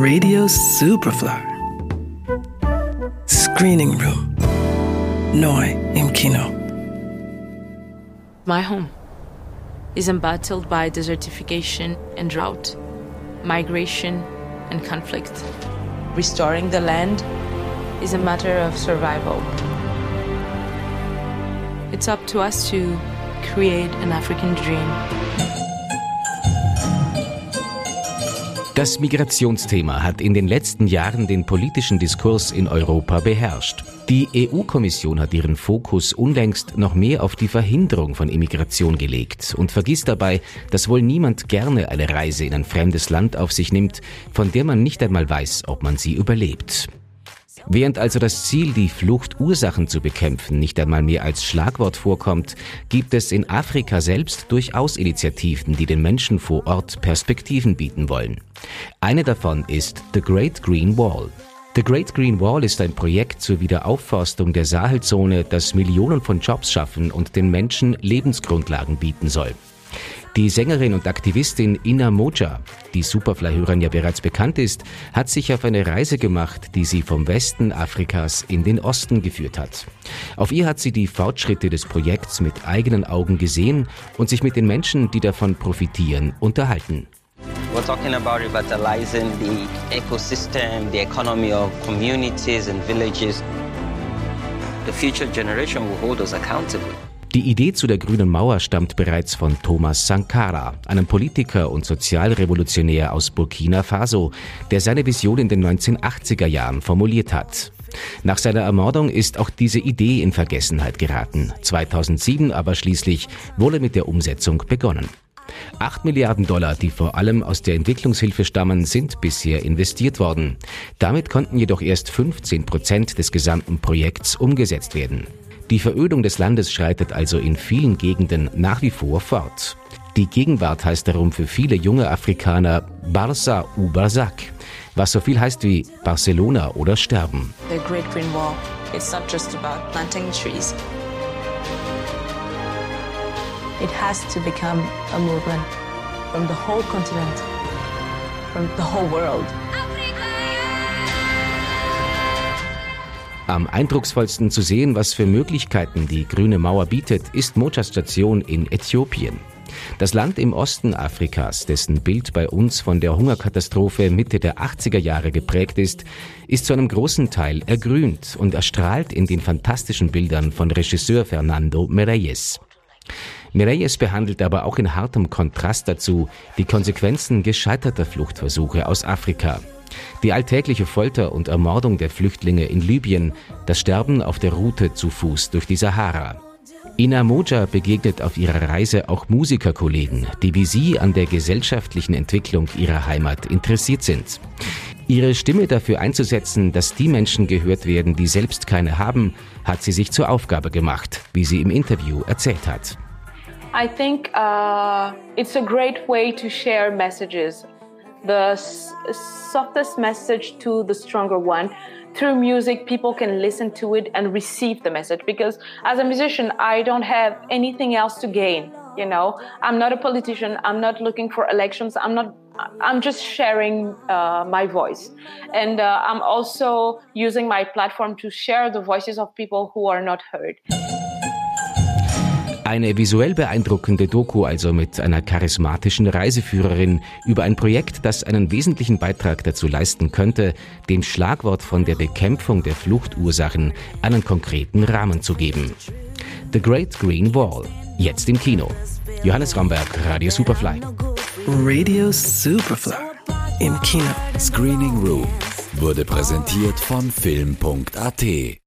Radio Superfly. Screening Room. Neu im Kino. My home is embattled by desertification and drought, migration and conflict. Restoring the land is a matter of survival. It's up to us to create an African dream. Das Migrationsthema hat in den letzten Jahren den politischen Diskurs in Europa beherrscht. Die EU-Kommission hat ihren Fokus unlängst noch mehr auf die Verhinderung von Immigration gelegt und vergisst dabei, dass wohl niemand gerne eine Reise in ein fremdes Land auf sich nimmt, von der man nicht einmal weiß, ob man sie überlebt. Während also das Ziel, die Fluchtursachen zu bekämpfen, nicht einmal mehr als Schlagwort vorkommt, gibt es in Afrika selbst durchaus Initiativen, die den Menschen vor Ort Perspektiven bieten wollen. Eine davon ist The Great Green Wall. The Great Green Wall ist ein Projekt zur Wiederaufforstung der Sahelzone, das Millionen von Jobs schaffen und den Menschen Lebensgrundlagen bieten soll. Die Sängerin und Aktivistin Ina Moja, die Superfly-Hörern ja bereits bekannt ist, hat sich auf eine Reise gemacht, die sie vom Westen Afrikas in den Osten geführt hat. Auf ihr hat sie die Fortschritte des Projekts mit eigenen Augen gesehen und sich mit den Menschen, die davon profitieren, unterhalten. We're talking about revitalizing the ecosystem, the economy of communities and villages. The future generation will hold us accountable. Die Idee zu der grünen Mauer stammt bereits von Thomas Sankara, einem Politiker und Sozialrevolutionär aus Burkina Faso, der seine Vision in den 1980er Jahren formuliert hat. Nach seiner Ermordung ist auch diese Idee in Vergessenheit geraten. 2007 aber schließlich wurde mit der Umsetzung begonnen. 8 Milliarden Dollar, die vor allem aus der Entwicklungshilfe stammen, sind bisher investiert worden. Damit konnten jedoch erst 15 Prozent des gesamten Projekts umgesetzt werden. Die Verödung des Landes schreitet also in vielen Gegenden nach wie vor fort. Die Gegenwart heißt darum für viele junge Afrikaner Barça u Barzak, was so viel heißt wie Barcelona oder Sterben. The Great Green Wall. It's not just about planting trees. It has to become a movement from the whole continent, from the whole world. Am eindrucksvollsten zu sehen, was für Möglichkeiten die grüne Mauer bietet, ist Mojas Station in Äthiopien. Das Land im Osten Afrikas, dessen Bild bei uns von der Hungerkatastrophe Mitte der 80er Jahre geprägt ist, ist zu einem großen Teil ergrünt und erstrahlt in den fantastischen Bildern von Regisseur Fernando Mereyes. Mereyes behandelt aber auch in hartem Kontrast dazu die Konsequenzen gescheiterter Fluchtversuche aus Afrika. Die alltägliche Folter und Ermordung der Flüchtlinge in Libyen, das Sterben auf der Route zu Fuß durch die Sahara. Ina Moja begegnet auf ihrer Reise auch Musikerkollegen, die wie sie an der gesellschaftlichen Entwicklung ihrer Heimat interessiert sind. Ihre Stimme dafür einzusetzen, dass die Menschen gehört werden, die selbst keine haben, hat sie sich zur Aufgabe gemacht, wie sie im Interview erzählt hat. I think uh, it's a great way to share messages. The softest message to the stronger one. Through music, people can listen to it and receive the message. Because as a musician, I don't have anything else to gain. You know, I'm not a politician. I'm not looking for elections. I'm not. I'm just sharing uh, my voice, and uh, I'm also using my platform to share the voices of people who are not heard. Eine visuell beeindruckende Doku also mit einer charismatischen Reiseführerin über ein Projekt, das einen wesentlichen Beitrag dazu leisten könnte, dem Schlagwort von der Bekämpfung der Fluchtursachen einen konkreten Rahmen zu geben. The Great Green Wall, jetzt im Kino. Johannes Ramberg, Radio Superfly. Radio Superfly. Im Kino. Screening Room wurde präsentiert von Film.at.